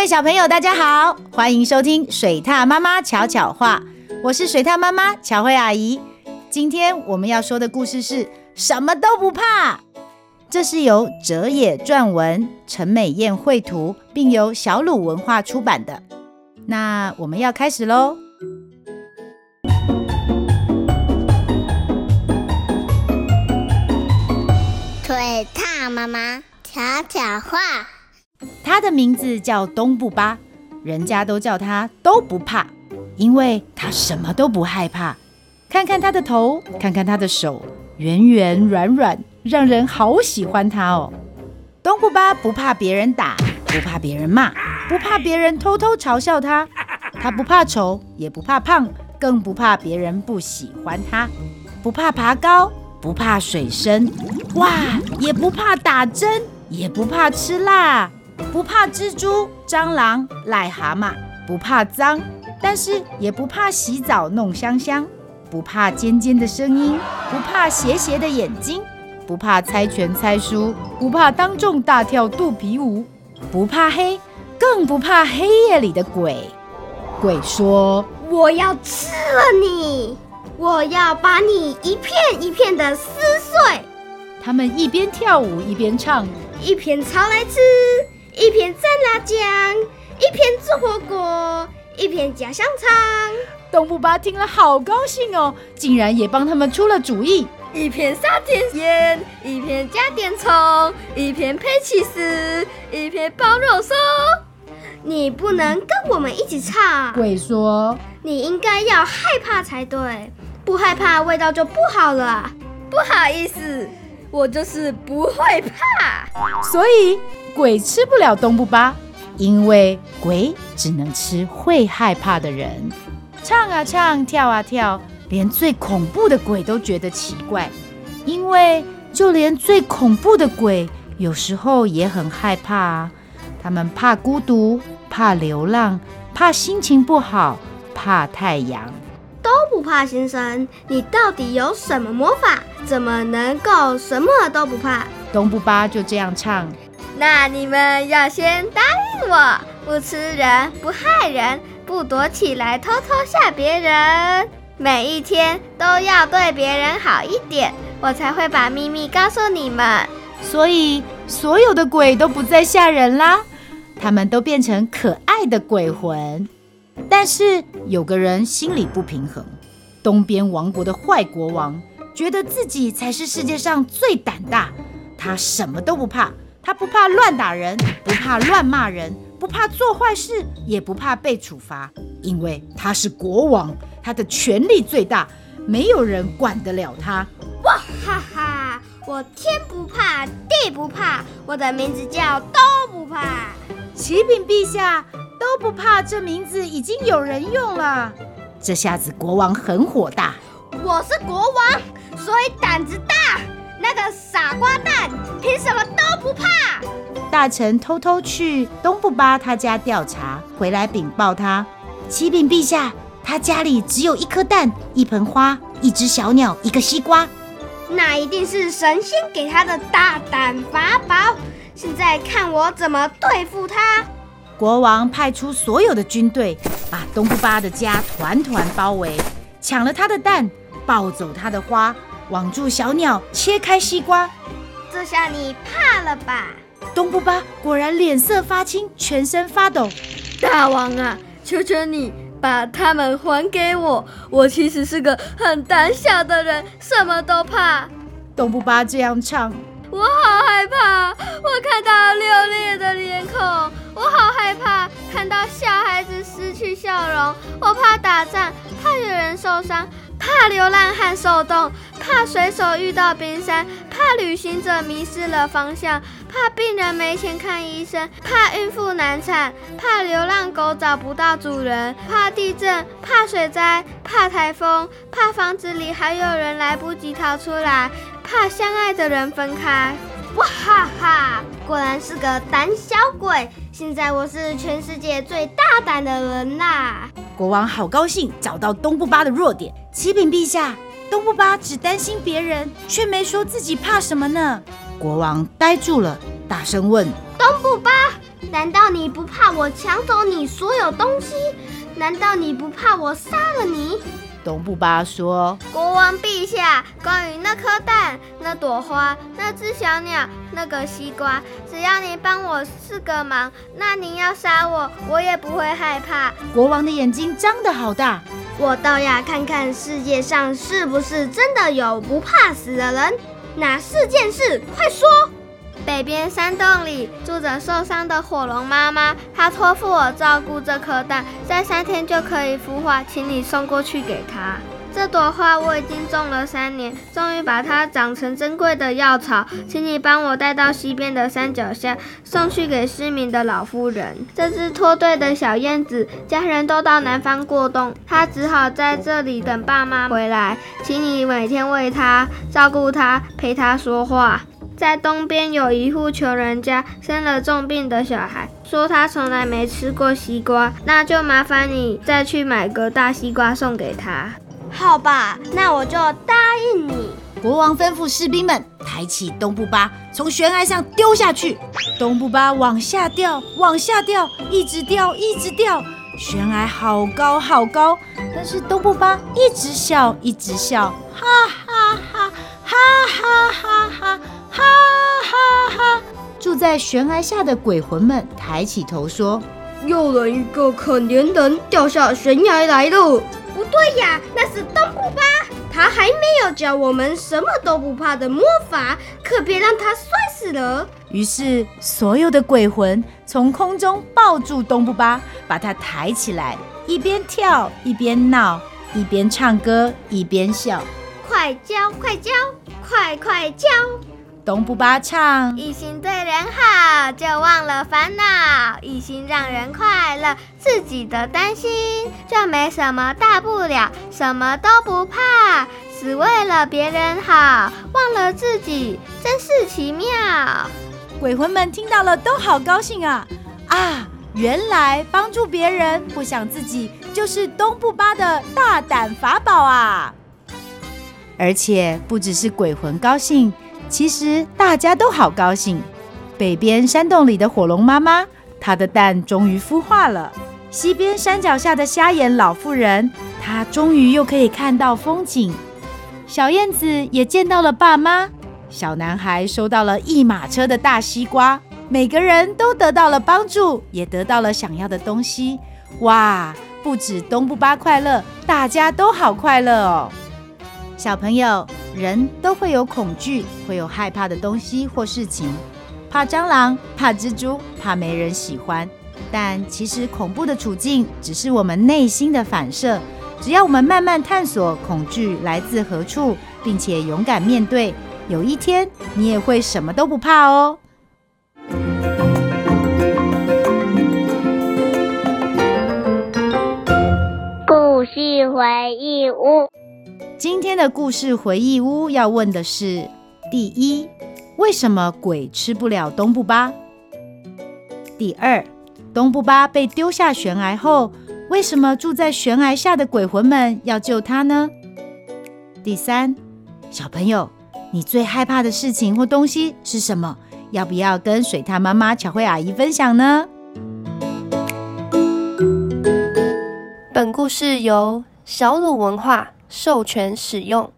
各位小朋友，大家好，欢迎收听水獭妈妈巧巧话，我是水獭妈妈巧慧阿姨。今天我们要说的故事是什么都不怕。这是由哲野撰文，陈美燕绘图，并由小鲁文化出版的。那我们要开始喽。水獭妈妈巧巧话，他的名字叫东不巴，人家都叫他都不怕，因为他什么都不害怕。看看他的头，看看他的手，圆圆软软。让人好喜欢他哦。东不巴不怕别人打，不怕别人骂，不怕别人偷偷嘲笑他。他不怕丑，也不怕胖，更不怕别人不喜欢他。不怕爬高，不怕水深，哇，也不怕打针，也不怕吃辣，不怕蜘蛛、蟑螂、癞蛤蟆，不怕脏，但是也不怕洗澡弄香香，不怕尖尖的声音，不怕斜斜的眼睛。不怕猜拳猜输，不怕当众大跳肚皮舞，不怕黑，更不怕黑夜里的鬼。鬼说：“我要吃了你，我要把你一片一片的撕碎。”他们一边跳舞一边唱，一片草来吃，一边蘸辣酱，一边做火锅，一边加香肠。东部巴听了好高兴哦，竟然也帮他们出了主意。一片撒点盐，一片加点葱，一片配起司，一片包肉松。你不能跟我们一起唱。鬼说：“你应该要害怕才对，不害怕味道就不好了。”不好意思，我就是不会怕。所以鬼吃不了东不巴，因为鬼只能吃会害怕的人。唱啊唱，跳啊跳。连最恐怖的鬼都觉得奇怪，因为就连最恐怖的鬼有时候也很害怕啊。他们怕孤独，怕流浪，怕心情不好，怕太阳。都不怕先生，你到底有什么魔法？怎么能够什么都不怕？东不巴就这样唱。那你们要先答应我，不吃人，不害人，不躲起来偷偷吓别人。每一天都要对别人好一点，我才会把秘密告诉你们。所以，所有的鬼都不再吓人啦，他们都变成可爱的鬼魂。但是，有个人心里不平衡。东边王国的坏国王觉得自己才是世界上最胆大，他什么都不怕，他不怕乱打人，不怕乱骂人，不怕做坏事，也不怕被处罚，因为他是国王。他的权力最大，没有人管得了他。哇哈哈！我天不怕地不怕，我的名字叫都不怕。启禀陛下，都不怕这名字已经有人用了。这下子国王很火大。我是国王，所以胆子大。那个傻瓜蛋，凭什么都不怕？大臣偷偷去东部巴他家调查，回来禀报他：启禀陛下。他家里只有一颗蛋、一盆花、一只小鸟、一个西瓜，那一定是神仙给他的大胆法宝。现在看我怎么对付他！国王派出所有的军队，把东部巴的家团团包围，抢了他的蛋，抱走他的花，网住小鸟，切开西瓜。这下你怕了吧？东不巴果然脸色发青，全身发抖。大王啊，求求你！把他们还给我！我其实是个很胆小的人，什么都怕。东不巴这样唱，我好害怕。我看到六裂的脸孔，我好害怕。看到小孩子失去笑容，我怕打仗，怕有人受伤，怕流浪汉受冻，怕水手遇到冰山，怕旅行者迷失了方向。怕病人没钱看医生，怕孕妇难产，怕流浪狗找不到主人，怕地震，怕水灾，怕台风，怕房子里还有人来不及逃出来，怕相爱的人分开。哇哈哈，果然是个胆小鬼！现在我是全世界最大胆的人啦！国王好高兴，找到东部巴的弱点。启禀陛下，东部巴只担心别人，却没说自己怕什么呢？国王呆住了，大声问：“东部巴，难道你不怕我抢走你所有东西？难道你不怕我杀了你？东部巴说：“国王陛下，关于那颗蛋、那朵花、那只小鸟、那个西瓜，只要你帮我四个忙，那您要杀我，我也不会害怕。”国王的眼睛张得好大，我倒要看看世界上是不是真的有不怕死的人。哪四件事？快说！北边山洞里住着受伤的火龙妈妈，她托付我照顾这颗蛋，在三天就可以孵化，请你送过去给她。这朵花我已经种了三年，终于把它长成珍贵的药草，请你帮我带到西边的山脚下，送去给失明的老妇人。这只脱队的小燕子，家人都到南方过冬，它只好在这里等爸妈回来，请你每天喂它，照顾它，陪它说话。在东边有一户穷人家，生了重病的小孩，说他从来没吃过西瓜，那就麻烦你再去买个大西瓜送给他。好吧，那我就答应你。国王吩咐士兵们抬起东部巴，从悬崖上丢下去。东部巴往下掉，往下掉，一直掉，一直掉。悬崖好高好高，但是东部巴一直笑，一直笑，哈哈哈，哈哈哈在悬崖下的鬼魂们抬起头说：“又来一个可怜人掉下悬崖来了。”不对呀，那是东部巴，他还没有教我们什么都不怕的魔法，可别让他摔死了。于是，所有的鬼魂从空中抱住东部巴，把他抬起来，一边跳一边闹，一边唱歌一边笑。快教，快教，快快教！东部巴唱，一心对人好，就忘了烦恼；一心让人快乐，自己的担心就没什么大不了，什么都不怕，只为了别人好，忘了自己，真是奇妙。鬼魂们听到了都好高兴啊！啊，原来帮助别人，不想自己，就是东部巴的大胆法宝啊！而且不只是鬼魂高兴。其实大家都好高兴。北边山洞里的火龙妈妈，她的蛋终于孵化了。西边山脚下的瞎眼老妇人，她终于又可以看到风景。小燕子也见到了爸妈。小男孩收到了一马车的大西瓜。每个人都得到了帮助，也得到了想要的东西。哇！不止东部巴快乐，大家都好快乐哦。小朋友。人都会有恐惧，会有害怕的东西或事情，怕蟑螂，怕蜘蛛，怕没人喜欢。但其实恐怖的处境只是我们内心的反射。只要我们慢慢探索恐惧来自何处，并且勇敢面对，有一天你也会什么都不怕哦。故事回忆屋。今天的故事回忆屋要问的是：第一，为什么鬼吃不了东部巴？第二，东部巴被丢下悬崖后，为什么住在悬崖下的鬼魂们要救他呢？第三，小朋友，你最害怕的事情或东西是什么？要不要跟水獭妈妈巧慧阿姨分享呢？本故事由小鲁文化授权使用。